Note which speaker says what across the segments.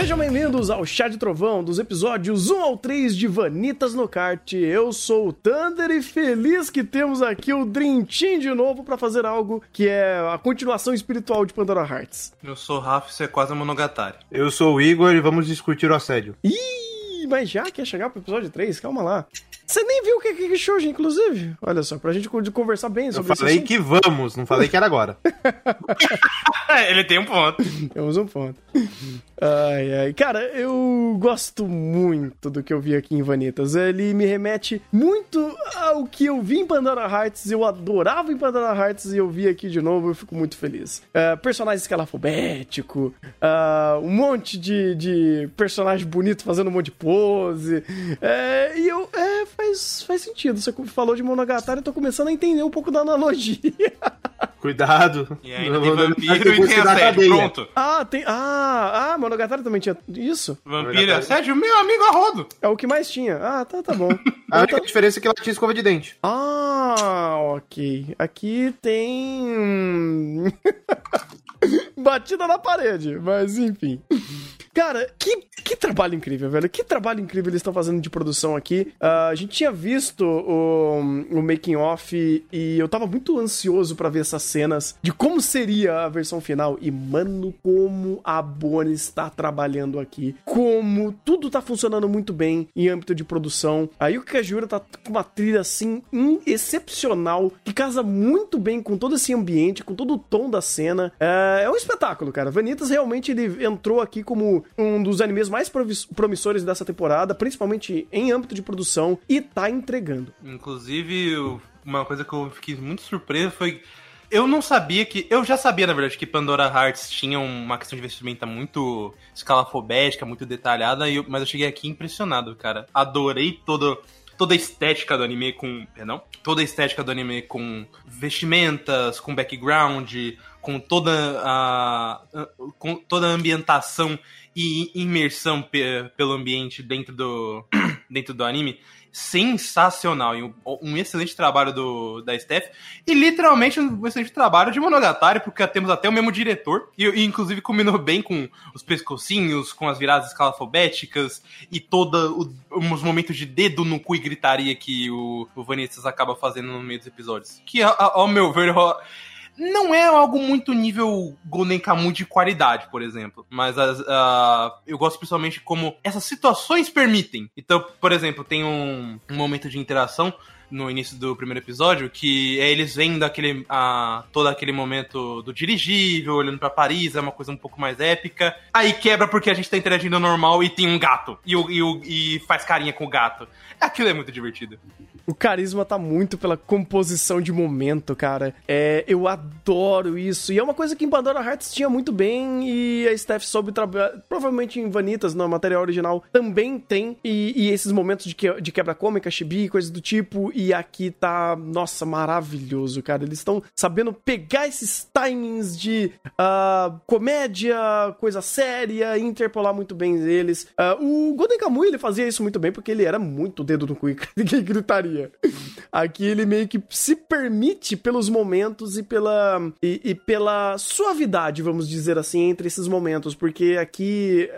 Speaker 1: Sejam bem-vindos ao Chá de Trovão dos episódios 1 ao 3 de Vanitas no Kart. Eu sou o Thunder e feliz que temos aqui o Dream Team de novo para fazer algo que é a continuação espiritual de Pandora Hearts.
Speaker 2: Eu sou o Rafa e isso é quase a Monogatari.
Speaker 3: Eu sou o Igor e vamos discutir o assédio.
Speaker 1: Ih, mas já quer chegar pro episódio 3? Calma lá. Você nem viu o que é que show, inclusive? Olha só, pra gente conversar bem sobre
Speaker 3: Eu falei que vamos, não falei que era agora.
Speaker 2: Ele tem um ponto.
Speaker 1: Temos um ponto. Ai, ai. Cara, eu gosto muito do que eu vi aqui em Vanitas. Ele me remete muito ao que eu vi em Pandora Hearts. Eu adorava em Pandora Hearts e eu vi aqui de novo. Eu fico muito feliz. Uh, personagem escalafobético, uh, um monte de, de personagem bonito fazendo um monte de pose. Uh, e eu. É, faz, faz sentido. Você falou de Monogatari, eu tô começando a entender um pouco da analogia.
Speaker 3: Cuidado.
Speaker 2: E ainda tem vampiro e tem assédio, pronto.
Speaker 1: Ah, tem. Ah, ah, Monogatari também tinha isso?
Speaker 2: Vampiro e assédio, meu amigo Arrodo.
Speaker 1: É o que mais tinha. Ah, tá, tá bom.
Speaker 3: A única diferença é que ela tinha escova de dente.
Speaker 1: Ah, ok. Aqui tem. Batida na parede, mas enfim. Cara, que, que trabalho incrível, velho. Que trabalho incrível eles estão fazendo de produção aqui. Uh, a gente tinha visto o, o making off e eu tava muito ansioso para ver essas cenas de como seria a versão final. E, mano, como a Bonnie está trabalhando aqui. Como tudo tá funcionando muito bem em âmbito de produção. Aí o Kajura tá com uma trilha assim excepcional que casa muito bem com todo esse ambiente, com todo o tom da cena. É, é um espetáculo, cara. Vanitas realmente ele entrou aqui como um dos animes mais promissores dessa temporada, principalmente em âmbito de produção, e tá entregando.
Speaker 2: Inclusive, uma coisa que eu fiquei muito surpreso foi. Eu não sabia que. Eu já sabia, na verdade, que Pandora Hearts tinha uma questão de vestimenta muito escalafobética, muito detalhada, mas eu cheguei aqui impressionado, cara. Adorei todo toda a estética do anime com. Perdão? Toda a estética do anime com vestimentas, com background, com toda a. com toda a ambientação e imersão pelo ambiente dentro do, dentro do anime sensacional. E um, um, excelente trabalho do, da Steph. E literalmente um excelente trabalho de Monogatari, porque temos até o mesmo diretor. E, e inclusive combinou bem com os pescocinhos, com as viradas escalafobéticas e todos os momentos de dedo no cu e gritaria que o, o Vanessa acaba fazendo no meio dos episódios. Que, ao meu ver, não é algo muito nível Golden Kamuy de qualidade, por exemplo. Mas uh, eu gosto principalmente como essas situações permitem. Então, por exemplo, tem um, um momento de interação no início do primeiro episódio, que é eles vendo aquele, a, todo aquele momento do dirigível, olhando para Paris, é uma coisa um pouco mais épica. Aí quebra porque a gente tá interagindo normal e tem um gato. E, e, e faz carinha com o gato. Aquilo é muito divertido.
Speaker 1: O carisma tá muito pela composição de momento, cara. É, eu adoro isso. E é uma coisa que em Pandora Hearts tinha muito bem e a Steph soube trabalhar. Provavelmente em Vanitas, no material original, também tem. E, e esses momentos de, que, de quebra cômica, chibi, coisas do tipo. E aqui tá, nossa, maravilhoso, cara. Eles estão sabendo pegar esses timings de uh, comédia, coisa séria, interpolar muito bem eles. Uh, o Golden Kamuy, ele fazia isso muito bem porque ele era muito dedo no cu e gritaria. Aqui ele meio que se permite pelos momentos e pela, e, e pela suavidade, vamos dizer assim, entre esses momentos, porque aqui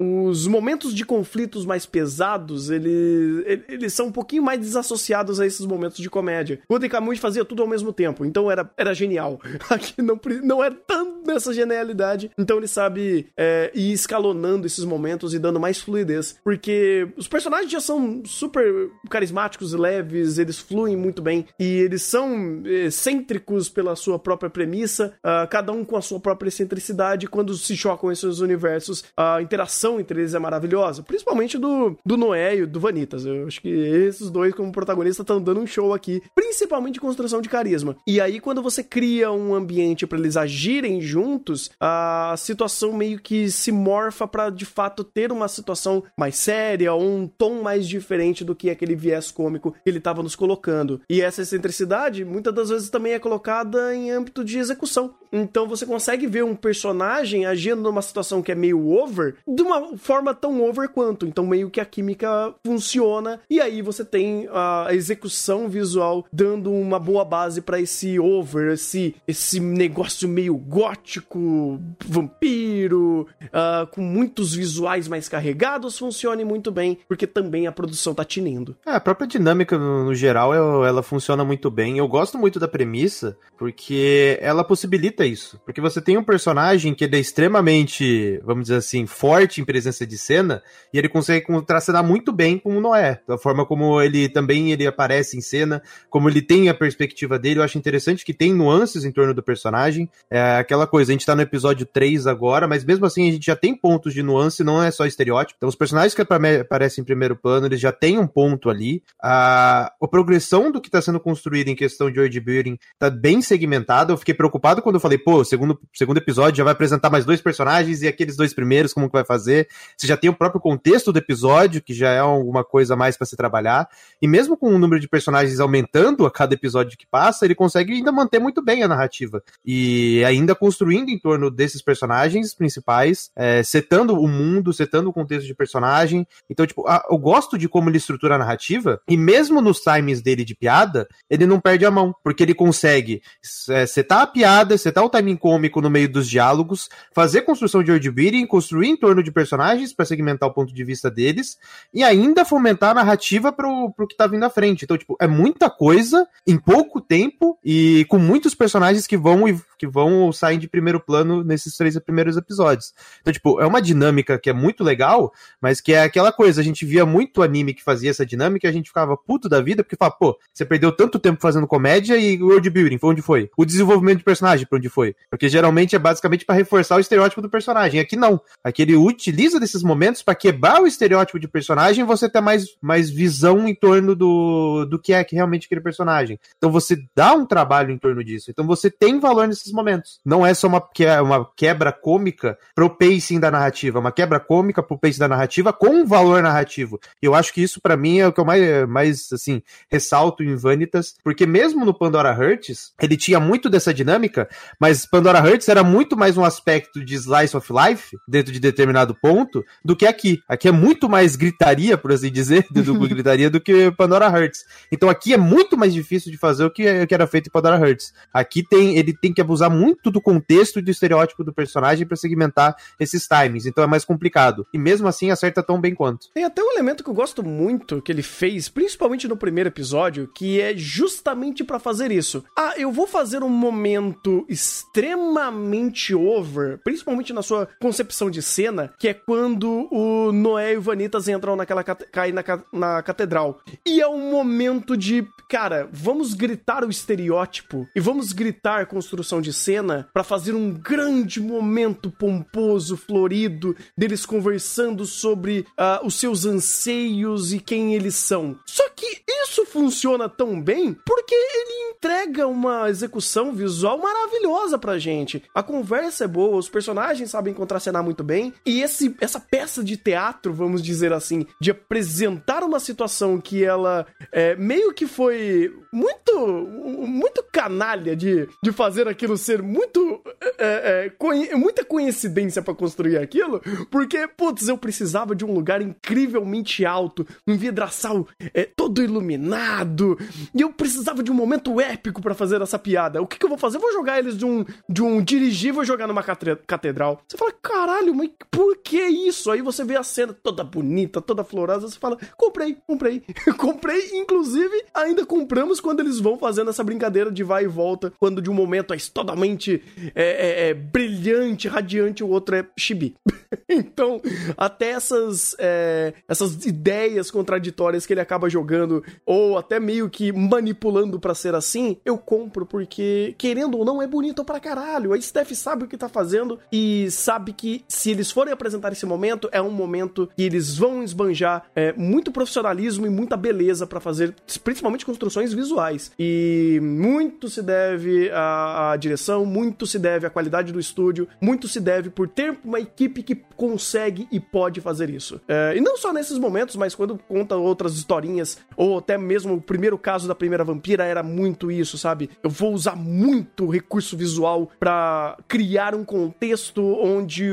Speaker 1: uh, os momentos de conflitos mais pesados, ele, eles são um pouquinho mais desassociados a esses momentos de comédia. O Odekamui fazia tudo ao mesmo tempo, então era, era genial. Aqui não, não é tão nessa genialidade, então ele sabe é, ir escalonando esses momentos e dando mais fluidez, porque os personagens já são super carismáticos e leves, eles fluem muito bem e eles são excêntricos pela sua própria premissa, uh, cada um com a sua própria excentricidade. Quando se chocam esses universos, a interação entre eles é maravilhosa, principalmente do, do Noé e do Vanitas. Eu acho que esses dois, como protagonistas, estão dando um show aqui, principalmente construção de carisma. E aí, quando você cria um ambiente para eles agirem juntos, a situação meio que se morfa para de fato ter uma situação mais séria ou um tom mais diferente do que aquele viés cômico que ele estava nos colocando. E essa excentricidade muitas das vezes também é colocada em âmbito de execução. Então você consegue ver um personagem agindo numa situação que é meio over, de uma forma tão over quanto. Então meio que a química funciona e aí você tem uh, execução visual dando uma boa base para esse over, esse, esse negócio meio gótico, vampiro, uh, com muitos visuais mais carregados, funcione muito bem, porque também a produção tá tinindo.
Speaker 3: É, a própria dinâmica, no, no geral, ela, ela funciona muito bem. Eu gosto muito da premissa, porque ela possibilita isso. Porque você tem um personagem que ele é extremamente, vamos dizer assim, forte em presença de cena, e ele consegue contracenar muito bem com o Noé. Da forma como ele também ele aparece em cena, como ele tem a perspectiva dele. Eu acho interessante que tem nuances em torno do personagem. É aquela coisa, a gente tá no episódio 3 agora, mas mesmo assim a gente já tem pontos de nuance, não é só estereótipo. Então, os personagens que aparecem em primeiro plano, eles já têm um ponto ali. A, a progressão do que está sendo construído em questão de world building tá bem segmentada. Eu fiquei preocupado quando eu falei, pô, segundo, segundo episódio já vai apresentar mais dois personagens e aqueles dois primeiros, como que vai fazer? Você já tem o próprio contexto do episódio, que já é alguma coisa mais para se trabalhar. E mesmo com o número de personagens aumentando a cada episódio que passa, ele consegue ainda manter muito bem a narrativa. E ainda construindo em torno desses personagens principais, é, setando o mundo, setando o contexto de personagem. Então, tipo, a, eu gosto de como ele estrutura a narrativa, e mesmo nos times dele de piada, ele não perde a mão, porque ele consegue é, setar a piada, setar o timing cômico no meio dos diálogos, fazer construção de world construir em torno de personagens para segmentar o ponto de vista deles, e ainda fomentar a narrativa pro, pro que tá vindo à frente. Então, tipo, é muita coisa em pouco tempo e com muitos personagens que vão e que vão sair de primeiro plano nesses três primeiros episódios. Então, tipo, é uma dinâmica que é muito legal, mas que é aquela coisa, a gente via muito anime que fazia essa dinâmica e a gente ficava puto da vida, porque fala, pô, você perdeu tanto tempo fazendo comédia e world building, foi onde foi? O desenvolvimento de personagem, pra onde foi? Porque geralmente é basicamente para reforçar o estereótipo do personagem. Aqui não. Aqui ele utiliza desses momentos para quebrar o estereótipo de personagem e você ter mais, mais visão em torno do, do que é que realmente aquele personagem. Então você dá um trabalho em torno disso. Então você tem valor nesses momentos. Não é só uma, que, uma quebra cômica pro pacing da narrativa, uma quebra cômica pro pacing da narrativa com valor narrativo. E eu acho que isso para mim é o que eu mais, mais assim, ressalto em Vanitas, porque mesmo no Pandora Hearts, ele tinha muito dessa dinâmica, mas Pandora Hearts era muito mais um aspecto de slice of life dentro de determinado ponto do que aqui. Aqui é muito mais gritaria, por assim dizer, do, do gritaria do que Pandora Hearts. Então aqui é muito mais difícil de fazer o que, que era feito em Pandora Hearts. Aqui tem ele tem que abusar muito do contexto e do estereótipo do personagem para segmentar esses timings, então é mais complicado. E mesmo assim acerta tão bem quanto.
Speaker 1: Tem até um elemento que eu gosto muito que ele fez, principalmente no primeiro episódio, que é justamente para fazer isso. Ah, eu vou fazer um momento extremamente over, principalmente na sua concepção de cena, que é quando o Noé e o Vanitas entram naquela caem na, na catedral. E é um momento de, cara, vamos gritar o estereótipo e vamos gritar construção de cena para fazer um grande momento pomposo, florido, deles conversando sobre uh, os seus anseios e quem eles são. Só que isso funciona tão bem porque ele entrega uma execução visual maravilhosa pra gente. A conversa é boa, os personagens sabem contracenar muito bem, e esse, essa peça de teatro, vamos dizer assim, de apresentar uma situação que ela é, meio que foi muito, muito canalha de, de fazer aquilo ser muito. É, é, muita coincidência para construir aquilo, porque, putz, eu precisava de um lugar incrivelmente alto, um vidraçal é, todo iluminado, e eu precisava de um momento épico para fazer essa piada. O que, que, eu vou fazer? Eu vou jogar eles de um, de um dirigível e jogar numa catedral. Você fala, caralho, mas por que isso? Aí você vê a cena toda bonita, toda florosa, você fala, comprei, comprei. comprei, inclusive, ainda compramos quando eles vão fazendo essa brincadeira de vai e volta, quando de um momento é totalmente é, é, é, brilhante, radiante, o outro é chibi. então, até essas, é, essas ideias contraditórias que ele acaba jogando, ou até meio que manipulando para ser assim, eu compro, porque, querendo ou não, é bonito pra caralho. A Steph sabe o que tá fazendo e sabe que se eles forem apresentar esse momento, é um momento que eles vão esbanjar é, muito profissionalismo e muita beleza para fazer, principalmente construções visuais. E muito se deve à, à direção, muito se deve à qualidade do estúdio, muito se deve por ter uma equipe que consegue e pode fazer isso. É, e não só nesses momentos, mas quando conta outras historinhas, ou até mesmo o primeiro caso da primeira vampira era muito isso, sabe? Eu vou usar muito recurso visual para criar um contexto onde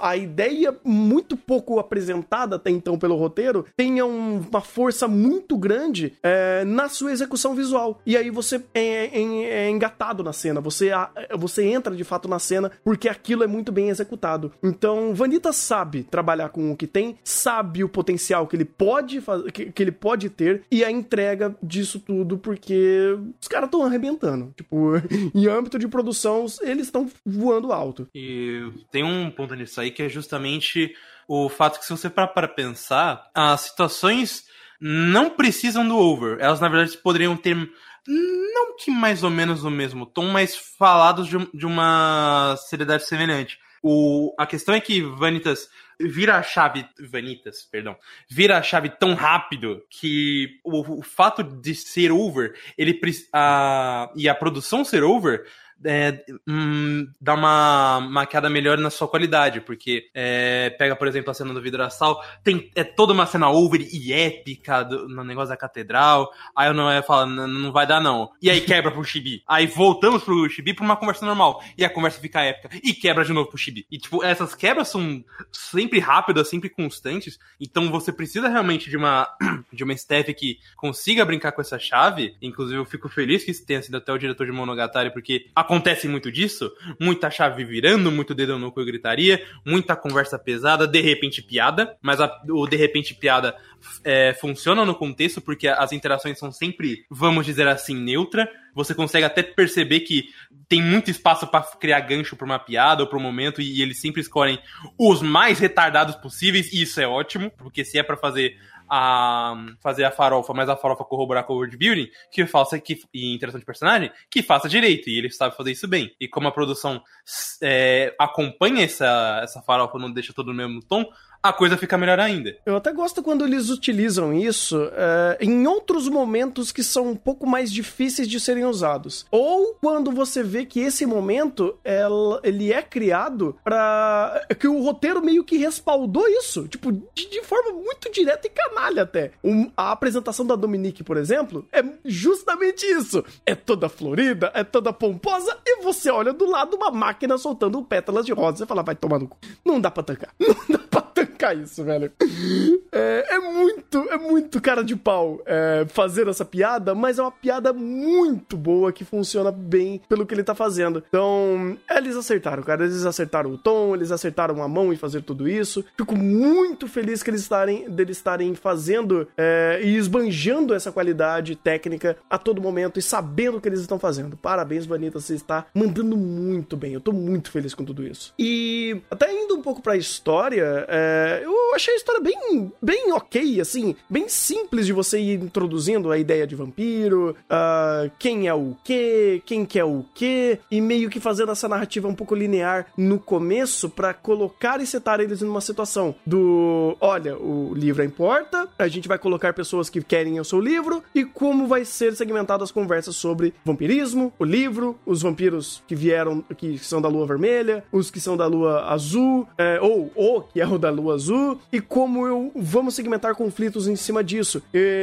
Speaker 1: a, ideia muito pouco apresentada até então pelo roteiro tenha um, uma força muito grande é, na sua execução visual. E aí você é, é, é engatado na cena, você, você entra de fato na cena porque aquilo é muito bem executado. Então, Vanita sabe trabalhar com o que tem, sabe o potencial que ele pode que, que ele pode ter e a entrega disso tudo porque os caras estão arrebentando. Tipo, em âmbito de produção, eles estão voando alto.
Speaker 2: E tem um ponto nisso aí que é justamente o fato que se você parar para pensar, as situações não precisam do over. Elas, na verdade, poderiam ter não que mais ou menos o mesmo tom, mas falados de, de uma seriedade semelhante. O, a questão é que Vanitas vira a chave. Vanitas, perdão. Vira a chave tão rápido que o, o fato de ser over, ele a, e a produção ser over é, hum, dá uma maquiada melhor na sua qualidade, porque é, pega, por exemplo, a cena do vidraçal, tem é toda uma cena over e épica do, no negócio da catedral, aí eu não ia falar, não vai dar não. E aí quebra pro Chibi. Aí voltamos pro Chibi pra uma conversa normal, e a conversa fica épica, e quebra de novo pro Chibi. E tipo, essas quebras são sempre rápidas, sempre constantes, então você precisa realmente de uma de uma staff que consiga brincar com essa chave, inclusive eu fico feliz que isso tenha sido até o diretor de Monogatari, porque a acontece muito disso, muita chave virando, muito dedo no cu e gritaria, muita conversa pesada, de repente piada, mas a, o de repente piada é, funciona no contexto porque as interações são sempre, vamos dizer assim, neutra. Você consegue até perceber que tem muito espaço para criar gancho para uma piada ou para um momento e, e eles sempre escolhem os mais retardados possíveis e isso é ótimo, porque se é para fazer a fazer a farofa, mas a farofa corroborar com o world building, que faça que, e interação de personagem, que faça direito. E ele sabe fazer isso bem. E como a produção é, acompanha essa, essa farofa, não deixa todo no mesmo tom, a coisa fica melhor ainda.
Speaker 1: Eu até gosto quando eles utilizam isso uh, em outros momentos que são um pouco mais difíceis de serem usados. Ou quando você vê que esse momento ele é criado para que o roteiro meio que respaldou isso, tipo, de, de forma muito direta e canalha até. Um, a apresentação da Dominique, por exemplo, é justamente isso. É toda florida, é toda pomposa e você olha do lado uma máquina soltando pétalas de rosa e fala, vai tomar no cu. Não dá pra tancar. Não dá pra tancar isso, velho. É, é, muito, é muito cara de pau é, fazer essa piada, mas é uma piada muito boa que funciona bem pelo que ele tá fazendo. Então, eles acertaram, cara. Eles acertaram o tom, eles acertaram a mão em fazer tudo isso. Fico muito feliz que eles estarem, deles estarem fazendo é, e esbanjando essa qualidade técnica a todo momento e sabendo o que eles estão fazendo. Parabéns, Vanita, você está mandando muito bem. Eu tô muito feliz com tudo isso. E até indo um pouco pra história, é, eu achei a história bem, bem ok, assim, bem simples de você ir introduzindo a ideia de vampiro, uh, quem é o quê, quem quer o quê, e meio que fazendo essa narrativa um pouco linear no começo para colocar e setar eles numa situação do, olha, o livro importa, a gente vai colocar pessoas que querem o seu livro e como vai ser segmentado as conversas sobre vampirismo, o livro, os vampiros que vieram, que são da lua vermelha, os que são da lua azul, é, ou o que é o da lua azul, e como eu vamos segmentar conflitos em cima disso.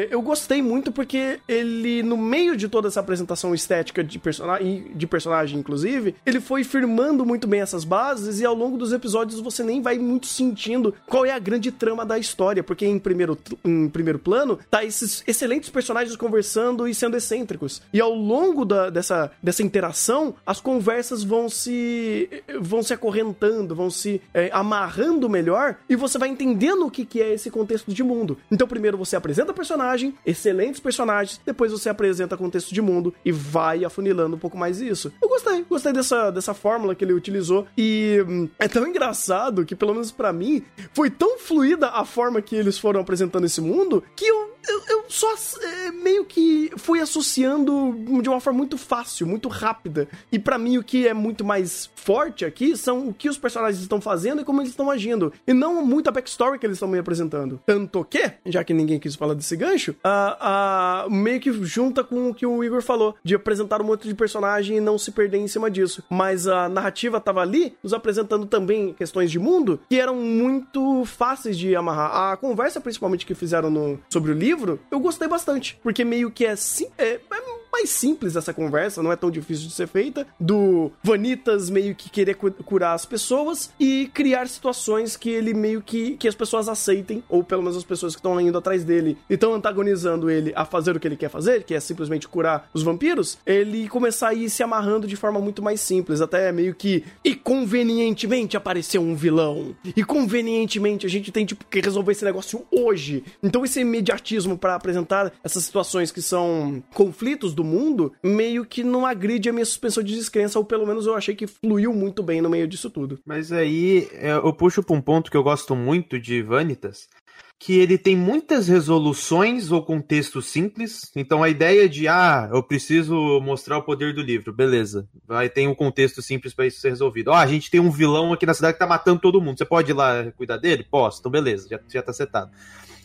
Speaker 1: Eu gostei muito porque ele, no meio de toda essa apresentação estética de, personagem, de personagem, inclusive, ele foi firmando muito bem essas bases e ao longo dos episódios você nem vai muito sentindo qual é a grande trama da história, porque em primeiro, em primeiro plano tá esses excelentes personagens conversando e sendo excêntricos. E ao longo da, dessa, dessa interação, as conversas vão se vão se acorrentando, vão se é, amarrando melhor e você vai entendendo o que, que é esse contexto de mundo. Então, primeiro você apresenta personagem, excelentes personagens, depois você apresenta contexto de mundo e vai afunilando um pouco mais isso. Eu gostei, gostei dessa, dessa fórmula que ele utilizou e hum, é tão engraçado que, pelo menos para mim, foi tão fluida a forma que eles foram apresentando esse mundo que eu eu, eu só é, meio que fui associando de uma forma muito fácil, muito rápida. E para mim o que é muito mais forte aqui são o que os personagens estão fazendo e como eles estão agindo. E não muito a backstory que eles estão me apresentando. Tanto que, já que ninguém quis falar desse gancho, meio que junta com o que o Igor falou, de apresentar um monte de personagem e não se perder em cima disso. Mas a narrativa tava ali, nos apresentando também questões de mundo que eram muito fáceis de amarrar. A conversa, principalmente, que fizeram no, sobre o livro livro, eu gostei bastante. Porque meio que é, sim, é, é mais simples essa conversa, não é tão difícil de ser feita, do Vanitas meio que querer curar as pessoas e criar situações que ele meio que, que as pessoas aceitem, ou pelo menos as pessoas que estão indo atrás dele e estão antagonizando ele a fazer o que ele quer fazer, que é simplesmente curar os vampiros, ele começar a ir se amarrando de forma muito mais simples, até meio que e convenientemente apareceu um vilão. E convenientemente a gente tem tipo que resolver esse negócio hoje. Então esse imediatismo para apresentar essas situações que são conflitos do mundo, meio que não agride a minha suspensão de descrença, ou pelo menos eu achei que fluiu muito bem no meio disso tudo.
Speaker 3: Mas aí é, eu puxo pra um ponto que eu gosto muito de Vanitas, que ele tem muitas resoluções ou contextos simples. Então a ideia de ah, eu preciso mostrar o poder do livro, beleza. Vai tem um contexto simples para isso ser resolvido. Ó, oh, a gente tem um vilão aqui na cidade que tá matando todo mundo. Você pode ir lá cuidar dele? Posso. Então beleza, já, já tá setado.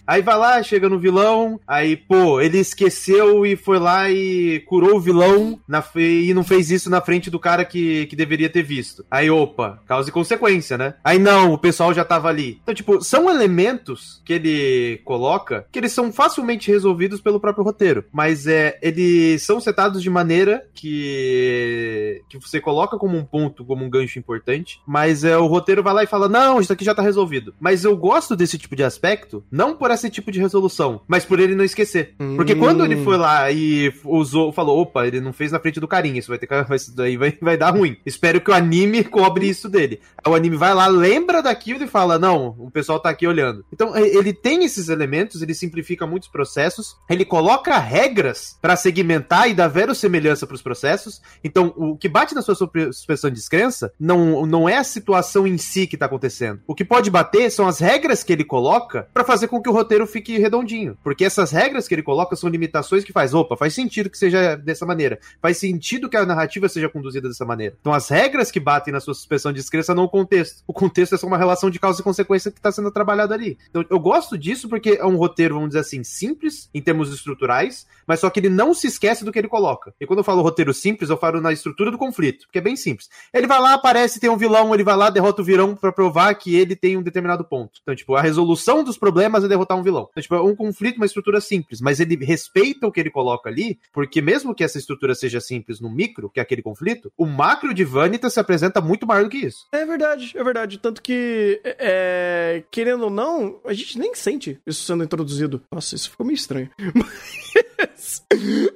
Speaker 3: Aí vai lá, chega no vilão, aí, pô, ele esqueceu e foi lá e curou o vilão na, e não fez isso na frente do cara que, que deveria ter visto. Aí, opa, causa e consequência, né? Aí não, o pessoal já tava ali. Então, tipo, são elementos que ele coloca que eles são facilmente resolvidos pelo próprio roteiro. Mas é, eles são setados de maneira que, que você coloca como um ponto, como um gancho importante, mas é, o roteiro vai lá e fala: não, isso aqui já tá resolvido. Mas eu gosto desse tipo de aspecto, não por esse tipo de resolução, mas por ele não esquecer. Hum. Porque quando ele foi lá e usou, falou, opa, ele não fez na frente do carinha, isso vai ter que, isso daí vai, vai dar ruim. Espero que o anime cobre isso dele. Aí o anime vai lá, lembra daquilo e fala, não, o pessoal tá aqui olhando. Então ele tem esses elementos, ele simplifica muitos processos, ele coloca regras para segmentar e dar verossemelhança para os processos. Então o que bate na sua suspensão de descrença não, não é a situação em si que tá acontecendo. O que pode bater são as regras que ele coloca para fazer com que o roteiro fique redondinho. Porque essas regras que ele coloca são limitações que faz, opa, faz sentido que seja dessa maneira. Faz sentido que a narrativa seja conduzida dessa maneira. Então as regras que batem na sua suspensão de descrença não o contexto. O contexto é só uma relação de causa e consequência que está sendo trabalhada ali. Então eu gosto disso porque é um roteiro, vamos dizer assim, simples em termos estruturais, mas só que ele não se esquece do que ele coloca. E quando eu falo roteiro simples, eu falo na estrutura do conflito, que é bem simples. Ele vai lá, aparece, tem um vilão, ele vai lá, derrota o vilão para provar que ele tem um determinado ponto. Então, tipo, a resolução dos problemas é derrotar um vilão. Então, tipo, é um conflito, uma estrutura simples, mas ele respeita o que ele coloca ali, porque mesmo que essa estrutura seja simples no micro, que é aquele conflito, o macro de Vanita se apresenta muito maior do que isso.
Speaker 1: É verdade, é verdade. Tanto que, é, querendo ou não, a gente nem sente isso sendo introduzido. Nossa, isso ficou meio estranho. Mas,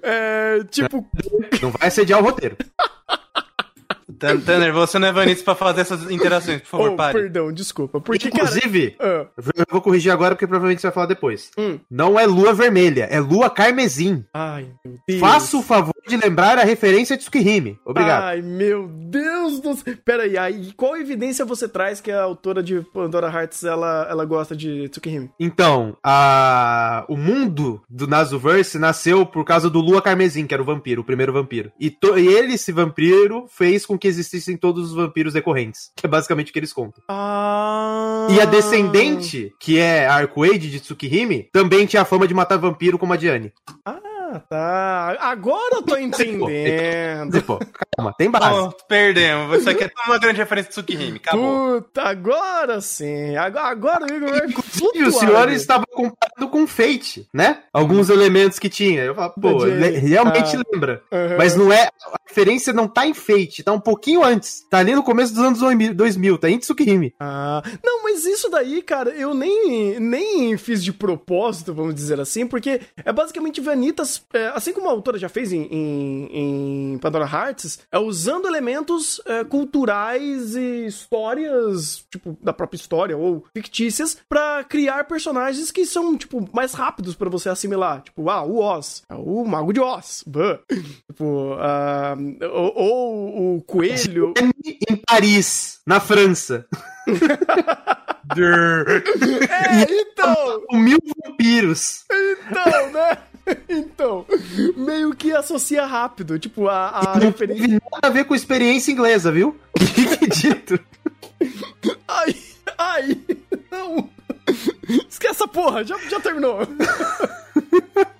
Speaker 1: é, tipo...
Speaker 3: Não vai assediar o roteiro.
Speaker 2: Tanner, você não é Vanitz pra fazer essas interações, por favor, oh, pare.
Speaker 1: Perdão, desculpa. Porque,
Speaker 3: Inclusive, cara... uh... eu vou corrigir agora porque provavelmente você vai falar depois. Hum. Não é lua vermelha, é lua carmesim.
Speaker 1: Ai, meu Deus.
Speaker 3: Faça o favor de lembrar a referência de Tsukihime. Obrigado.
Speaker 1: Ai, meu Deus do céu. Pera aí, aí, qual evidência você traz que a autora de Pandora Hearts, ela, ela gosta de Tsukihime?
Speaker 3: Então, a... o mundo do Nazuverse nasceu por causa do Lua Carmesim, que era o vampiro, o primeiro vampiro. E, to... e ele, esse vampiro, fez com que existissem todos os vampiros decorrentes. Que é basicamente o que eles contam.
Speaker 1: Ah.
Speaker 3: E a descendente, que é a Arcuade de Tsukihime, também tinha a fama de matar vampiro como a Diane.
Speaker 1: Ah. Ah, tá. Agora eu tô entendendo.
Speaker 3: Pô, calma, tem base.
Speaker 2: Perdemos. Isso aqui é uma grande referência de Tsukihime. Acabou.
Speaker 1: Puta, agora sim. Agora, agora o Igor vai
Speaker 3: Inclusive, o senhor estava comparando com Fate, né? Alguns elementos que tinha. Eu falo, pô, realmente ah. lembra. Uhum. Mas não é. A referência não tá em Fate, tá um pouquinho antes. Tá ali no começo dos anos 2000, tá em Tsukihime.
Speaker 1: Ah, não, mas isso daí, cara, eu nem, nem fiz de propósito, vamos dizer assim, porque é basicamente Vanitas é, assim como a autora já fez em, em, em Pandora Hearts, é usando elementos é, culturais e histórias, tipo, da própria história ou fictícias, para criar personagens que são, tipo, mais rápidos para você assimilar. Tipo, ah, o Oz, é o Mago de Oz. tipo, uh, ou, ou o Coelho.
Speaker 3: Em Paris, na França.
Speaker 1: é, então!
Speaker 3: Mil vampiros.
Speaker 1: Então, né? então, meio que associa rápido, tipo, a, a
Speaker 3: não referência. Não nada a ver com experiência inglesa, viu? Que dito.
Speaker 1: ai, ai, não. Esquece essa porra, já, já terminou.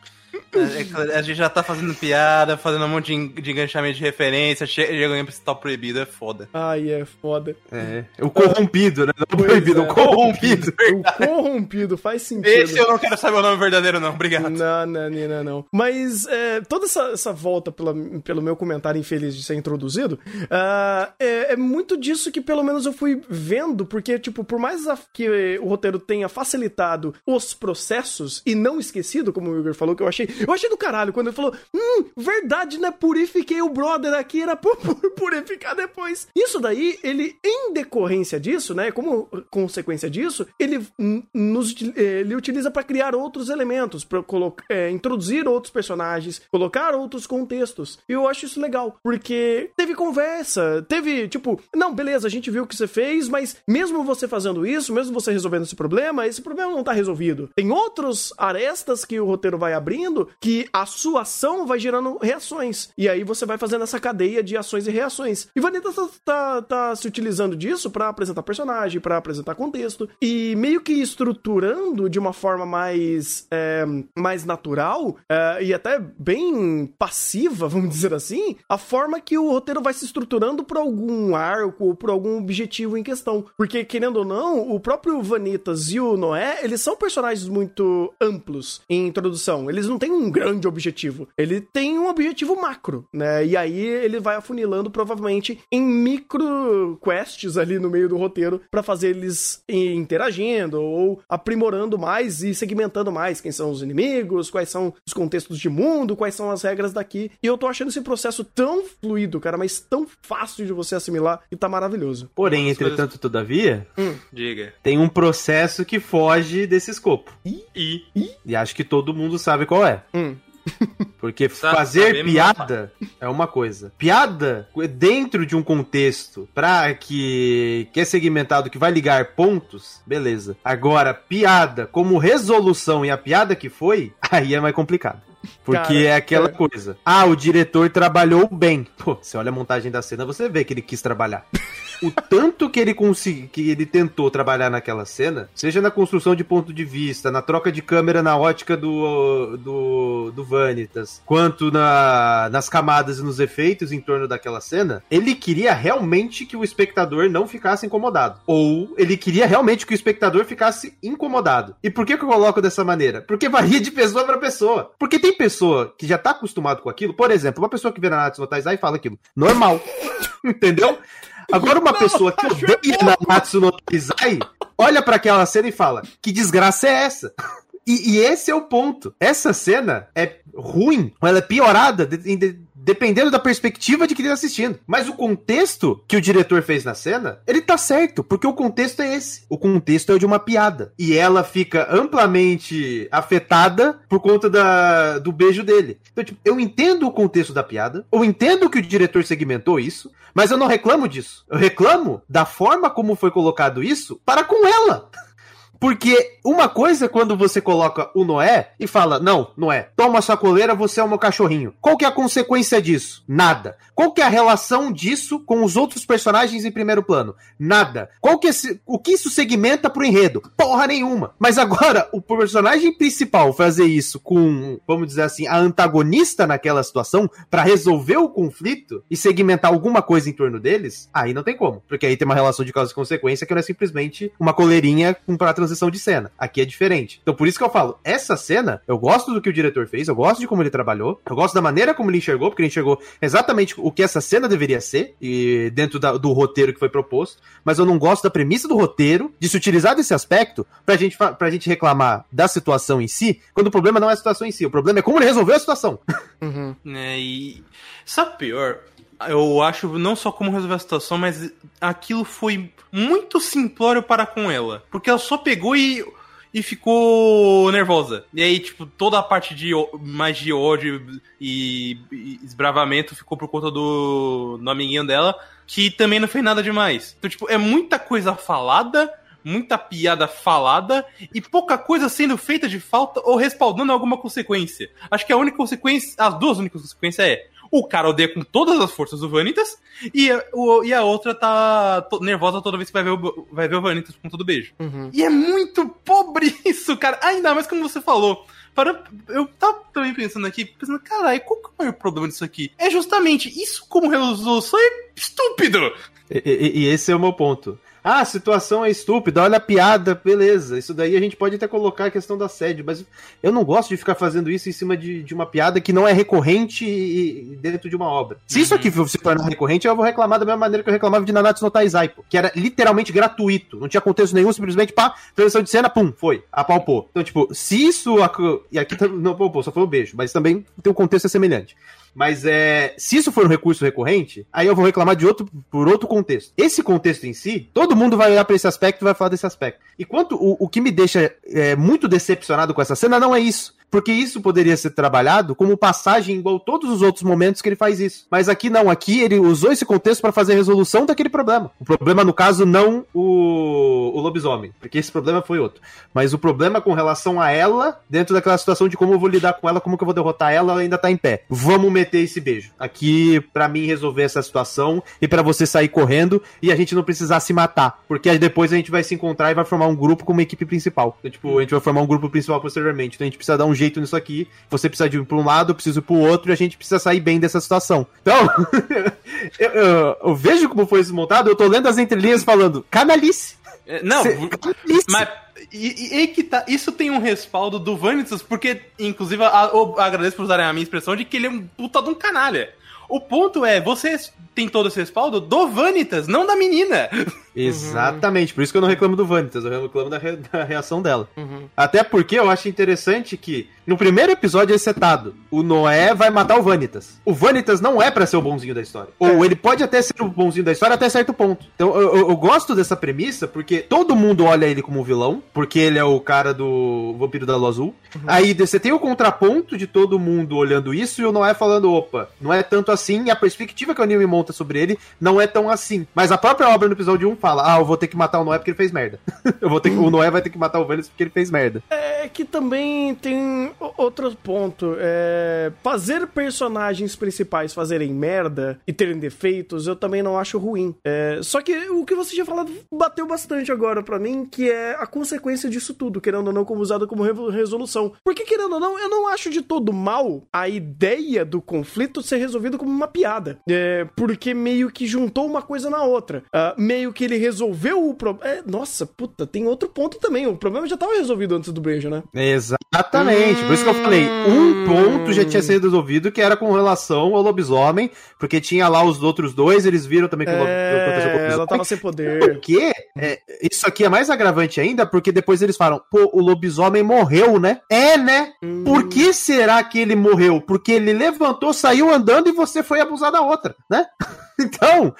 Speaker 2: É, é A gente já tá fazendo piada, fazendo um monte de, de enganchamento de referência, chegando pra citar proibido, é foda.
Speaker 1: Ai, é foda.
Speaker 3: É. O corrompido, né? Não o proibido, é. o corrompido.
Speaker 1: O corrompido, faz sentido.
Speaker 2: Esse eu não quero saber o nome verdadeiro, não. Obrigado.
Speaker 1: Não, não, não, não. Mas é, toda essa, essa volta pela, pelo meu comentário infeliz de ser introduzido, uh, é, é muito disso que pelo menos eu fui vendo, porque, tipo, por mais que o roteiro tenha facilitado os processos e não esquecido, como o Igor falou, que eu achei. Eu achei do caralho quando ele falou: Hum, verdade, né? Purifiquei o brother aqui, era por, purificar depois. Isso daí, ele, em decorrência disso, né? Como consequência disso, ele nos ele utiliza para criar outros elementos, para é, introduzir outros personagens, colocar outros contextos. E eu acho isso legal, porque teve conversa, teve tipo, não, beleza, a gente viu o que você fez, mas mesmo você fazendo isso, mesmo você resolvendo esse problema, esse problema não tá resolvido. Tem outros arestas que o roteiro vai abrindo que a sua ação vai gerando reações. E aí você vai fazendo essa cadeia de ações e reações. E Vanessa tá, tá, tá se utilizando disso para apresentar personagem, para apresentar contexto e meio que estruturando de uma forma mais, é, mais natural é, e até bem passiva, vamos dizer assim, a forma que o roteiro vai se estruturando por algum arco ou por algum objetivo em questão. Porque, querendo ou não, o próprio Vanitas e o Noé, eles são personagens muito amplos em introdução. Eles não têm um grande objetivo. Ele tem um objetivo macro, né? E aí ele vai afunilando provavelmente em micro quests ali no meio do roteiro para fazer eles interagindo ou aprimorando mais e segmentando mais quem são os inimigos, quais são os contextos de mundo, quais são as regras daqui. E eu tô achando esse processo tão fluido, cara, mas tão fácil de você assimilar e tá maravilhoso.
Speaker 3: Porém, entretanto, coisas... todavia,
Speaker 2: hum. diga.
Speaker 3: Tem um processo que foge desse escopo.
Speaker 2: E?
Speaker 3: E? E acho que todo mundo sabe qual é. Hum. Porque fazer piada é uma coisa. Piada dentro de um contexto pra que, que é segmentado, que vai ligar pontos, beleza. Agora, piada como resolução e a piada que foi, aí é mais complicado. Porque Cara, é aquela é... coisa. Ah, o diretor trabalhou bem. Pô, você olha a montagem da cena, você vê que ele quis trabalhar. o tanto que ele conseguiu, que ele tentou trabalhar naquela cena, seja na construção de ponto de vista, na troca de câmera na ótica do, do, do Vanitas, quanto na, nas camadas e nos efeitos em torno daquela cena, ele queria realmente que o espectador não ficasse incomodado. Ou ele queria realmente que o espectador ficasse incomodado. E por que, que eu coloco dessa maneira? Porque varia de pessoa para pessoa. Porque tem pessoa que já tá acostumado com aquilo, por exemplo, uma pessoa que vê na Natsu no Taizai e fala aquilo. Normal. Entendeu? Agora uma não, pessoa que odeia Nanatsu no Taizai olha para aquela cena e fala: "Que desgraça é essa?" E, e, esse é o ponto. Essa cena é ruim, ela é piorada de, de, dependendo da perspectiva de quem está assistindo. Mas o contexto que o diretor fez na cena, ele tá certo, porque o contexto é esse. O contexto é o de uma piada. E ela fica amplamente afetada por conta da, do beijo dele. Então, tipo, eu entendo o contexto da piada, eu entendo que o diretor segmentou isso, mas eu não reclamo disso. Eu reclamo da forma como foi colocado isso para com ela. Porque uma coisa é quando você coloca o Noé e fala: Não, Noé, toma sua coleira, você é meu cachorrinho. Qual que é a consequência disso? Nada. Qual que é a relação disso com os outros personagens em primeiro plano? Nada. Qual que é, o que isso segmenta pro enredo? Porra nenhuma. Mas agora, o personagem principal fazer isso com, vamos dizer assim, a antagonista naquela situação para resolver o conflito e segmentar alguma coisa em torno deles, aí não tem como. Porque aí tem uma relação de causa e consequência que não é simplesmente uma coleirinha com pra transição de cena. Aqui é diferente. Então por isso que eu falo, essa cena, eu gosto do que o diretor fez, eu gosto de como ele trabalhou, eu gosto da maneira como ele enxergou, porque ele enxergou exatamente o que essa cena deveria ser, e dentro da, do roteiro que foi proposto, mas eu não gosto da premissa do roteiro, de se utilizar desse aspecto pra gente, pra gente reclamar da situação em si, quando o problema não é a situação em si, o problema é como ele resolveu a situação.
Speaker 2: Uhum. É, e sabe pior? Eu acho não só como resolver a situação, mas aquilo foi muito simplório para com ela. Porque ela só pegou e, e ficou nervosa. E aí, tipo, toda a parte de mais de ódio e, esbravamento ficou por conta do, do amiguinho dela, que também não fez nada demais. Então, tipo, é muita coisa falada muita piada falada e pouca coisa sendo feita de falta ou respaldando alguma consequência. Acho que a única consequência, as duas únicas consequências é o cara odeia com todas as forças o Vanitas e, o, e a outra tá nervosa toda vez que vai ver o, vai ver o Vanitas com todo beijo. Uhum. E é muito sobre isso, cara. Ainda mais como você falou. Para, eu tava também pensando aqui, pensando, caralho, qual que é o maior problema disso aqui? É justamente isso como resolução é estúpido!
Speaker 3: E, e, e esse é o meu ponto. Ah, a situação é estúpida, olha a piada, beleza. Isso daí a gente pode até colocar a questão da sede, mas eu não gosto de ficar fazendo isso em cima de, de uma piada que não é recorrente e, e dentro de uma obra. Se isso aqui se tornar recorrente, eu vou reclamar da mesma maneira que eu reclamava de Nanatsu no Taizai, pô, que era literalmente gratuito. Não tinha contexto nenhum, simplesmente pá, transição de cena, pum, foi, apalpou. Então, tipo, se isso. E aqui tá, não apalpou, só foi um beijo, mas também tem um contexto semelhante. Mas é, se isso for um recurso recorrente, aí eu vou reclamar de outro por outro contexto. Esse contexto em si, todo mundo vai olhar para esse aspecto e vai falar desse aspecto. E quanto o, o que me deixa é, muito decepcionado com essa cena não é isso porque isso poderia ser trabalhado como passagem igual todos os outros momentos que ele faz isso. Mas aqui não, aqui ele usou esse contexto para fazer a resolução daquele problema. O problema, no caso, não o, o lobisomem, porque esse problema foi outro. Mas o problema com relação a ela, dentro daquela situação de como eu vou lidar com ela, como que eu vou derrotar ela, ela ainda tá em pé. Vamos meter esse beijo. Aqui, para mim, resolver essa situação e para você sair correndo e a gente não precisar se matar. Porque depois a gente vai se encontrar e vai formar um grupo com uma equipe principal. Então, tipo, a gente vai formar um grupo principal posteriormente. Então a gente precisa dar um jeito nisso aqui. Você precisa de ir pra um lado, eu preciso ir pro outro, e a gente precisa sair bem dessa situação. Então, eu, eu, eu, vejo como foi isso montado, eu tô lendo as entrelinhas falando, canalice.
Speaker 2: É, não, Cê, canalice. mas e, e, que tá, isso tem um respaldo do Vanitas, porque, inclusive, eu agradeço por usarem a minha expressão de que ele é um puta de um canalha. O ponto é, você tem todo esse respaldo do Vanitas, não da menina.
Speaker 3: Exatamente, uhum. por isso que eu não reclamo do Vanitas, eu reclamo da, re da reação dela. Uhum. Até porque eu acho interessante que no primeiro episódio é setado, o Noé vai matar o Vanitas. O Vanitas não é para ser o bonzinho da história. Ou ele pode até ser o bonzinho da história até certo ponto. Então eu, eu, eu gosto dessa premissa porque todo mundo olha ele como vilão, porque ele é o cara do Vampiro da Lua Azul. Uhum. Aí você tem o contraponto de todo mundo olhando isso e o Noé falando: opa, não é tanto assim, e a perspectiva que o anime monta sobre ele não é tão assim. Mas a própria obra no episódio 1 fala: ah, eu vou ter que matar o Noé porque ele fez merda. eu vou ter que, o Noé vai ter que matar o Vanitas porque ele fez merda.
Speaker 1: É que também tem outro ponto. É, fazer personagens principais fazerem merda e terem defeitos, eu também não acho ruim. É, só que o que você tinha falado bateu bastante agora para mim, que é a consequência disso tudo, querendo ou não, como usado como resolução. Porque, querendo ou não, eu não acho de todo mal a ideia do conflito ser resolvido como uma piada. É, porque meio que juntou uma coisa na outra. Uh, meio que ele resolveu o problema. É, nossa, puta, tem outro ponto também. O problema já estava resolvido antes do beijo, né?
Speaker 3: Exatamente. Hum... Por isso que eu falei, um ponto já tinha sido resolvido, que era com relação ao lobisomem, porque tinha lá os outros dois, eles viram também que
Speaker 1: é...
Speaker 3: o lobisomem.
Speaker 1: Ela tava sem poder.
Speaker 3: Porque é, isso aqui é mais agravante ainda, porque depois eles falam, pô, o lobisomem morreu, né? É, né? Hum... Por que será que ele morreu? Porque ele levantou, saiu andando e você foi abusar da outra, né? Então,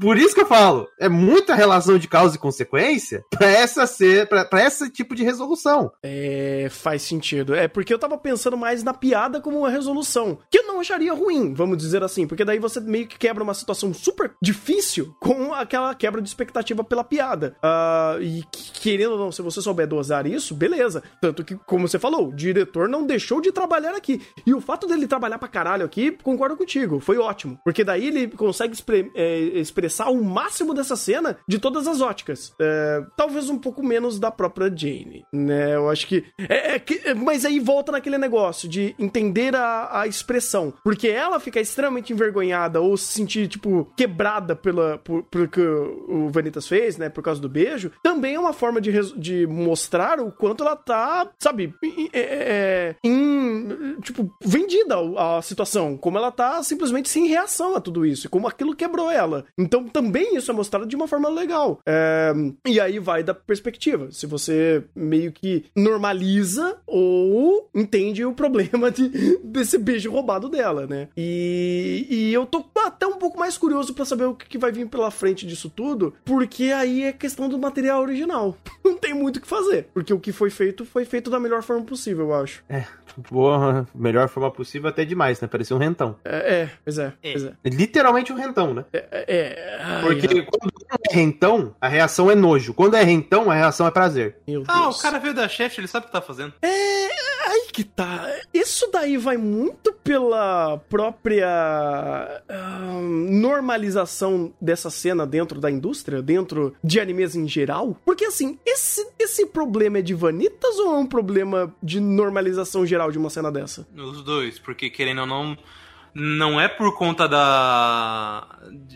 Speaker 3: por isso que eu falo, é muita relação de causa e consequência para essa ser, para esse tipo de resolução.
Speaker 1: É, faz sentido. É porque eu tava pensando mais na piada como uma resolução, que eu não acharia ruim, vamos dizer assim, porque daí você meio que quebra uma situação super difícil com aquela quebra de expectativa pela piada. Uh, e querendo ou não, se você souber dosar isso, beleza. Tanto que, como você falou, o diretor não deixou de trabalhar aqui. E o fato dele trabalhar pra caralho aqui, concordo contigo, foi ótimo. Porque daí ele consegue consegue é, expressar o máximo dessa cena de todas as óticas. É, talvez um pouco menos da própria Jane, né? Eu acho que, é, é que. Mas aí volta naquele negócio de entender a, a expressão. Porque ela fica extremamente envergonhada ou se sentir, tipo, quebrada pela, por, por que o Vanitas fez, né? Por causa do beijo. Também é uma forma de, de mostrar o quanto ela tá, sabe, é, é, em, tipo, vendida a situação. Como ela tá simplesmente sem reação a tudo isso. Como a aquilo quebrou ela. Então também isso é mostrado de uma forma legal. É, e aí vai da perspectiva. Se você meio que normaliza ou entende o problema de, desse beijo roubado dela, né? E, e eu tô até um pouco mais curioso para saber o que vai vir pela frente disso tudo, porque aí é questão do material original. Não tem muito o que fazer, porque o que foi feito foi feito da melhor forma possível, eu acho.
Speaker 3: É, boa, melhor forma possível até demais, né? Parecia um rentão.
Speaker 1: É, é pois é, é. Pois é.
Speaker 3: Literalmente um rentão né?
Speaker 1: É. é,
Speaker 3: é. Porque ai, quando é rentão, a reação é nojo. Quando é rentão, a reação é prazer.
Speaker 2: ah, o cara veio da chefe, ele sabe o que tá fazendo.
Speaker 1: É, aí que tá. Isso daí vai muito pela própria uh, normalização dessa cena dentro da indústria, dentro de animes em geral. Porque assim, esse, esse problema é de Vanitas ou é um problema de normalização geral de uma cena dessa?
Speaker 2: Os dois, porque querendo ou não, não é por conta da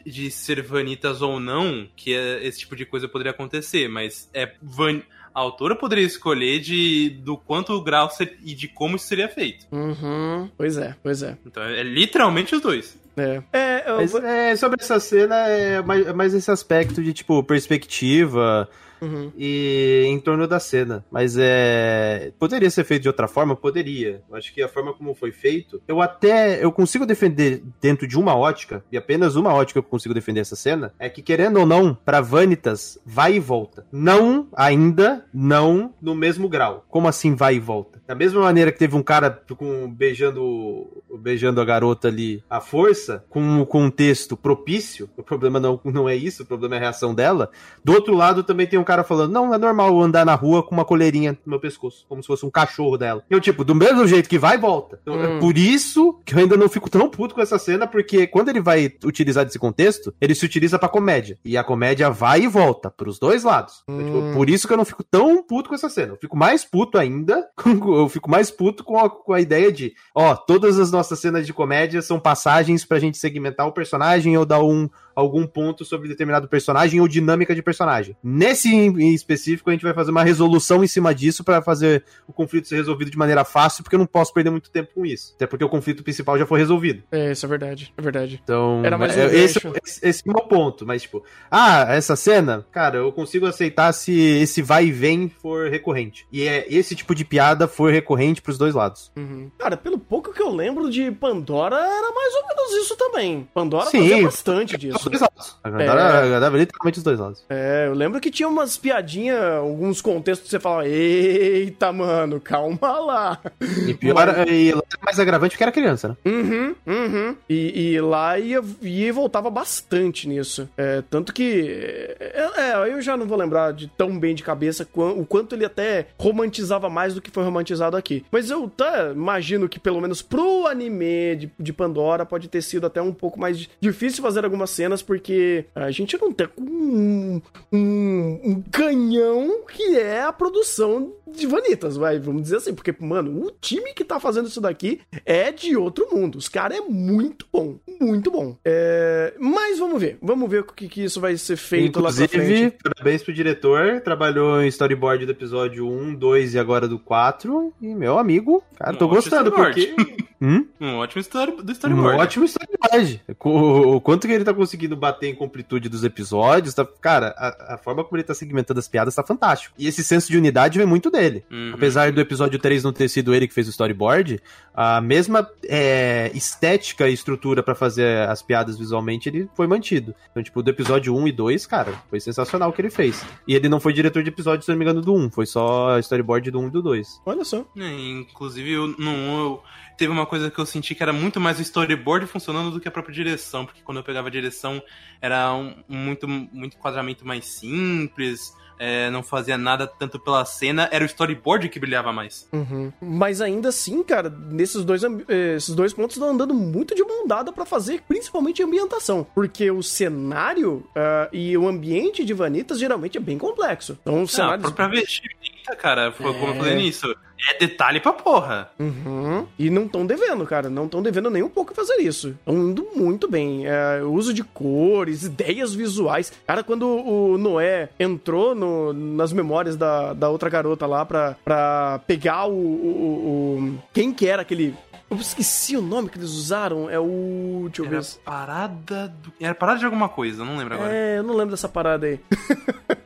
Speaker 2: de ser vanitas ou não que esse tipo de coisa poderia acontecer, mas é van... a autora poderia escolher de do quanto grau ser... e de como isso seria feito.
Speaker 1: Uhum. Pois é, pois é.
Speaker 2: Então é literalmente os dois.
Speaker 1: É. é, eu...
Speaker 3: Mas, é sobre essa cena é mais, é mais esse aspecto de tipo perspectiva Uhum. E em torno da cena. Mas é. Poderia ser feito de outra forma? Poderia. Eu acho que a forma como foi feito. Eu até. Eu consigo defender dentro de uma ótica, e apenas uma ótica eu consigo defender essa cena. É que, querendo ou não, pra Vanitas, vai e volta. Não, ainda, não no mesmo grau. Como assim vai e volta? Da mesma maneira que teve um cara com, beijando, beijando a garota ali à força, com, um texto propício, o problema não, não é isso, o problema é a reação dela. Do outro lado também tem um cara falando: não, é normal andar na rua com uma coleirinha no meu pescoço, como se fosse um cachorro dela. Eu, tipo, do mesmo jeito que vai volta. Então, é hum. É por isso que eu ainda não fico tão puto com essa cena, porque quando ele vai utilizar desse contexto, ele se utiliza pra comédia. E a comédia vai e volta pros dois lados. Hum. Então, tipo, por isso que eu não fico tão puto com essa cena. Eu fico mais puto ainda, eu fico mais puto com a, com a ideia de, ó, todas as nossas cenas de comédia são passagens pra gente segmentar o personagem ou dar um algum ponto sobre determinado personagem ou dinâmica de personagem. Nesse em específico, a gente vai fazer uma resolução em cima disso para fazer o conflito ser resolvido de maneira fácil, porque eu não posso perder muito tempo com isso. Até porque o conflito principal já foi resolvido.
Speaker 1: É, isso é verdade. É verdade.
Speaker 3: Então, Era mais um é, esse, esse, esse é o meu ponto. Mas, tipo, ah, essa cena, cara, eu consigo aceitar se esse vai e vem for recorrente. E é esse tipo de piada for recorrente pros dois lados.
Speaker 1: Uhum. Cara, pelo pouco que eu lembro de Pandora, era mais ou menos isso também. Pandora Sim, fazia bastante disso
Speaker 3: dois lados. Agradava, é... literalmente os dois lados.
Speaker 1: É, eu lembro que tinha umas piadinhas, alguns contextos que você falava, eita, mano, calma lá.
Speaker 3: E pior, Mas... e lá era mais agravante porque era criança, né?
Speaker 1: Uhum, uhum. E, e lá ia, ia e voltava bastante nisso. É, tanto que. É, é, eu já não vou lembrar de tão bem de cabeça o quanto ele até romantizava mais do que foi romantizado aqui. Mas eu até imagino que, pelo menos pro anime de, de Pandora, pode ter sido até um pouco mais difícil fazer algumas cenas apenas porque a gente não tem um, um, um canhão que é a produção de Vanitas, vai, vamos dizer assim, porque, mano, o time que tá fazendo isso daqui é de outro mundo. Os caras é muito bom, muito bom. É... Mas vamos ver, vamos ver o que, que isso vai ser feito
Speaker 3: Inclusive, lá pra frente. parabéns pro diretor, trabalhou em storyboard do episódio 1, 2 e agora do 4. E meu amigo, cara, um tô gostando, porque...
Speaker 2: hum? Um ótimo story, do storyboard.
Speaker 3: Um ótimo storyboard. O, o quanto que ele tá conseguindo bater em completude dos episódios, tá... cara, a, a forma como ele tá segmentando as piadas tá fantástico. E esse senso de unidade vem muito dele. Uhum. Apesar do episódio 3 não ter sido ele que fez o storyboard, a mesma é, estética e estrutura para fazer as piadas visualmente ele foi mantido. Então, tipo, do episódio 1 e 2, cara, foi sensacional o que ele fez. E ele não foi diretor de episódio, se não me engano, do 1, foi só storyboard do 1 e do 2.
Speaker 1: Olha só.
Speaker 2: É, inclusive, eu, no 1 eu teve uma coisa que eu senti que era muito mais o storyboard funcionando do que a própria direção, porque quando eu pegava a direção era um, muito, muito enquadramento mais simples, é, não fazia nada tanto pela cena, era o storyboard que brilhava mais.
Speaker 1: Uhum. Mas ainda assim, cara, nesses dois, esses dois pontos estão andando muito de mão dada pra fazer, principalmente a ambientação. Porque o cenário uh, e o ambiente de Vanitas geralmente é bem complexo. Então, o cenário.
Speaker 2: Ah, a própria vestimenta, cara, foi como eu falei é. nisso. É detalhe pra porra.
Speaker 1: Uhum. E não estão devendo, cara. Não estão devendo nem um pouco fazer isso. Estão indo muito bem. É, uso de cores, ideias visuais. Cara, quando o Noé entrou no, nas memórias da, da outra garota lá pra, pra pegar o, o, o Quem que era aquele eu esqueci o nome que eles usaram. É o. Deixa eu
Speaker 2: Era
Speaker 1: ver.
Speaker 2: Parada do. Era parada de alguma coisa, não lembro agora.
Speaker 1: É, eu não lembro dessa parada aí.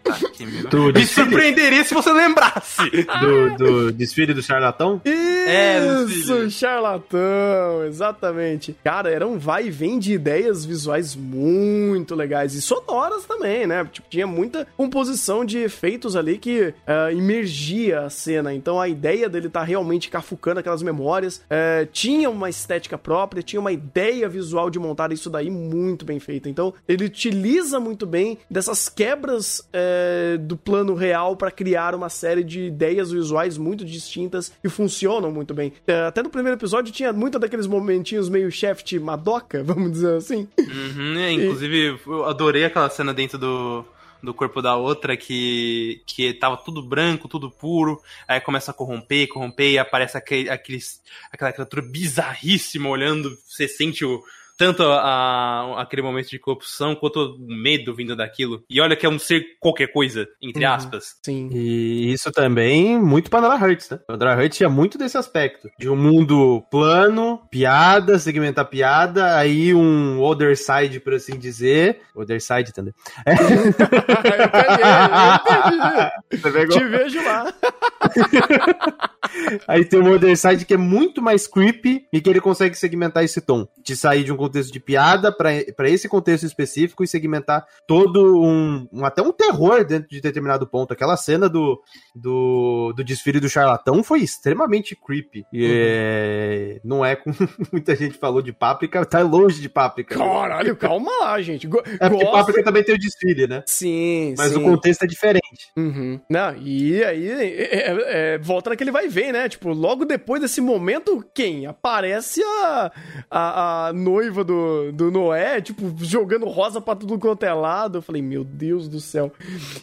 Speaker 2: Tá do Me surpreenderia se você lembrasse.
Speaker 3: Do, do desfile do charlatão?
Speaker 1: Isso, é, charlatão, exatamente. Cara, era um vai e vem de ideias visuais muito legais e sonoras também, né? Tipo, tinha muita composição de efeitos ali que uh, imergia a cena. Então a ideia dele tá realmente cafucando aquelas memórias. Uh, tinha uma estética própria, tinha uma ideia visual de montar isso daí muito bem feita. Então ele utiliza muito bem dessas quebras uh, do plano real para criar uma série de ideias visuais muito distintas e funcionam muito bem. É, até no primeiro episódio tinha muito daqueles momentinhos meio Shaft Madoka, vamos dizer assim.
Speaker 2: Uhum, é, inclusive, e... eu adorei aquela cena dentro do do corpo da outra que, que tava tudo branco, tudo puro, aí começa a corromper, corromper, e aparece aquele, aqueles, aquela criatura bizarríssima olhando, você sente o, tanto a, aquele momento de corrupção quanto o medo vindo daquilo. E olha que é um ser qualquer coisa, entre uhum, aspas.
Speaker 3: Sim. E isso também muito Pandora Hearts, né? Pandora Hearts tinha muito desse aspecto. De um mundo plano, piada, segmentar piada, aí um other side, por assim dizer. Other side, entendeu? É.
Speaker 1: eu peguei, eu Te vejo lá.
Speaker 3: aí tem um other side que é muito mais creepy e que ele consegue segmentar esse tom. De sair de um contexto de piada para esse contexto específico e segmentar todo um, um, até um terror dentro de determinado ponto. Aquela cena do, do, do desfile do charlatão foi extremamente creepy. E uhum. é, não é como muita gente falou de páprica, tá longe de páprica.
Speaker 1: Caralho, calma lá, gente.
Speaker 3: Go é porque gosta... páprica também tem o desfile, né?
Speaker 1: Sim,
Speaker 3: Mas
Speaker 1: sim.
Speaker 3: o contexto é diferente.
Speaker 1: Uhum. Não, e aí é, é, é, volta naquele vai ver, né? Tipo, logo depois desse momento, quem? Aparece a, a, a noiva do, do Noé, tipo, jogando rosa pra tudo quanto é lado. Eu falei, meu Deus do céu.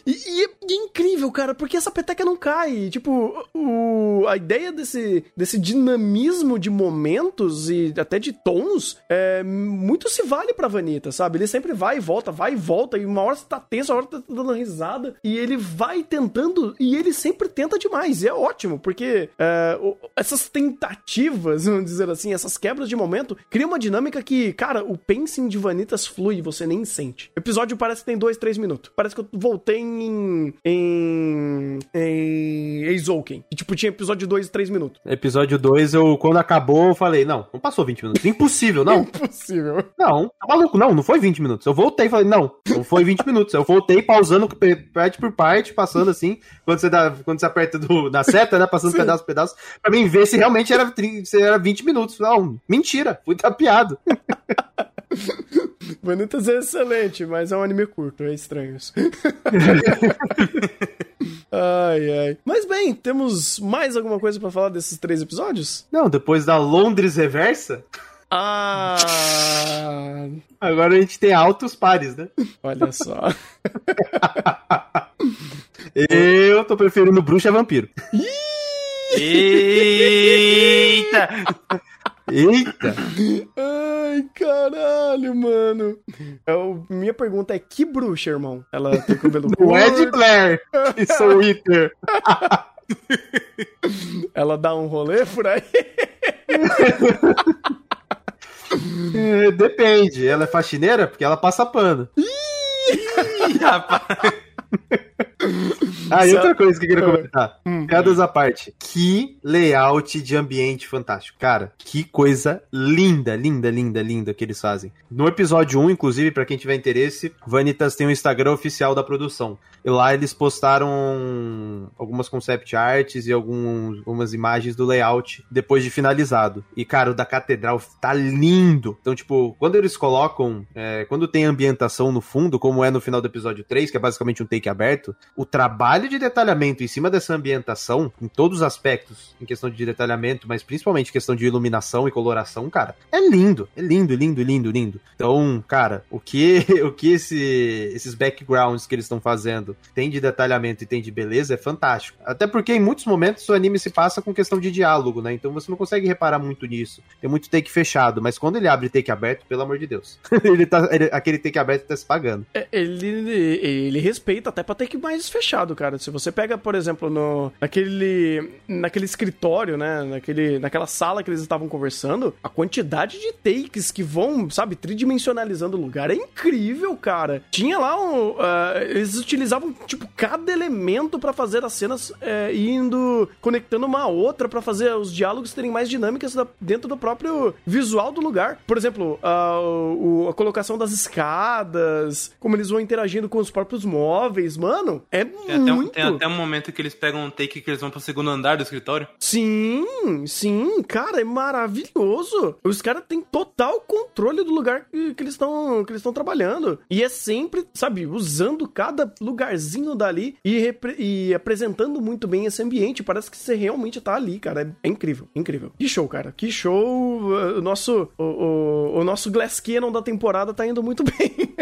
Speaker 1: E, e, é, e é incrível, cara, porque essa peteca não cai. Tipo, o, a ideia desse, desse dinamismo de momentos e até de tons, é, muito se vale pra Vanita, sabe? Ele sempre vai e volta, vai e volta, e uma hora você tá tenso, uma hora tá dando risada, e ele vai tentando, e ele sempre tenta demais. E é ótimo, porque é, essas tentativas, vamos dizer assim, essas quebras de momento, cria uma dinâmica que cara, o pacing de Vanitas flui, você nem sente. O episódio parece que tem dois, três minutos. Parece que eu voltei em. em. em. Eizouken. E, tipo, tinha episódio de dois, três minutos.
Speaker 3: Episódio 2, eu, quando acabou, eu falei, não, não passou 20 minutos. Impossível, não.
Speaker 1: Impossível.
Speaker 3: Não, tá maluco, não, não foi 20 minutos. Eu voltei e falei, não, não foi 20 minutos. Eu voltei pausando parte por parte, passando assim, quando você, dá, quando você aperta do, da seta, né, passando Sim. pedaço por pedaço, pra mim ver se realmente era, se era 20 minutos. Não, mentira, fui tapeado.
Speaker 1: Vanitas é excelente, mas é um anime curto, é estranho isso. ai, ai. Mas bem, temos mais alguma coisa para falar desses três episódios?
Speaker 3: Não, depois da Londres Reversa.
Speaker 1: Ah!
Speaker 3: Agora a gente tem altos pares, né?
Speaker 1: Olha só.
Speaker 3: Eu tô preferindo bruxa vampiro.
Speaker 2: Eita!
Speaker 3: Eita!
Speaker 1: Ai, caralho, mano. Eu, é minha pergunta é: que bruxa, irmão? Ela tem cabelo
Speaker 3: curto? é de Blair e sou Wither.
Speaker 1: Ela dá um rolê por aí?
Speaker 3: É, depende. Ela é faxineira porque ela passa pano. Ih, rapaz. Ah, e outra coisa que eu queria ah. comentar. Hum. Piadas à parte. Que layout de ambiente fantástico. Cara, que coisa linda, linda, linda, linda que eles fazem. No episódio 1, inclusive, para quem tiver interesse, Vanitas tem o um Instagram oficial da produção. E lá eles postaram algumas concept arts e alguns, algumas imagens do layout depois de finalizado. E, cara, o da catedral tá lindo. Então, tipo, quando eles colocam, é, quando tem ambientação no fundo, como é no final do episódio 3, que é basicamente um take aberto, o trabalho de detalhamento em cima dessa ambientação, em todos os aspectos, em questão de detalhamento, mas principalmente questão de iluminação e coloração, cara, é lindo. É lindo, lindo, lindo, lindo. Então, cara, o que, o que esse, esses backgrounds que eles estão fazendo tem de detalhamento e tem de beleza é fantástico. Até porque em muitos momentos o anime se passa com questão de diálogo, né? Então você não consegue reparar muito nisso. Tem muito take fechado, mas quando ele abre take aberto, pelo amor de Deus, ele tá, ele, aquele take aberto tá se pagando.
Speaker 1: É, ele, ele respeita até pra take mais fechado, cara. Se você pega, por exemplo, no naquele naquele escritório, né, naquele naquela sala que eles estavam conversando, a quantidade de takes que vão, sabe, tridimensionalizando o lugar é incrível, cara. Tinha lá um, uh, eles utilizavam tipo cada elemento para fazer as cenas é, indo conectando uma a outra para fazer os diálogos terem mais dinâmicas da, dentro do próprio visual do lugar. Por exemplo, a, o, a colocação das escadas, como eles vão interagindo com os próprios móveis, mano, é
Speaker 2: tem
Speaker 1: muito.
Speaker 2: Até um, tem até um momento que eles pegam um take que eles vão pro segundo andar do escritório.
Speaker 1: Sim, sim, cara, é maravilhoso. Os caras têm total controle do lugar que, que eles estão que eles estão trabalhando e é sempre, sabe, usando cada lugarzinho dali e, e apresentando muito bem esse ambiente. Parece que você realmente tá ali, cara. É, é incrível, incrível. Que show, cara. Que show. O nosso, o, o, o nosso Glass Cannon da temporada tá indo muito bem.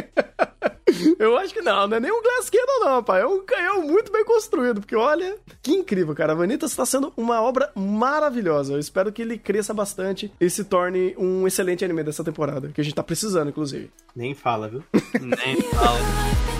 Speaker 1: Eu acho que não, não é nem um Glass Cannon, não, pai. É um canhão muito bem construído, porque olha, que incrível, cara. A Vanitas está sendo uma obra maravilhosa. Eu espero que ele cresça bastante e se torne um excelente anime dessa temporada, que a gente tá precisando, inclusive.
Speaker 3: Nem fala, viu?
Speaker 2: Nem fala.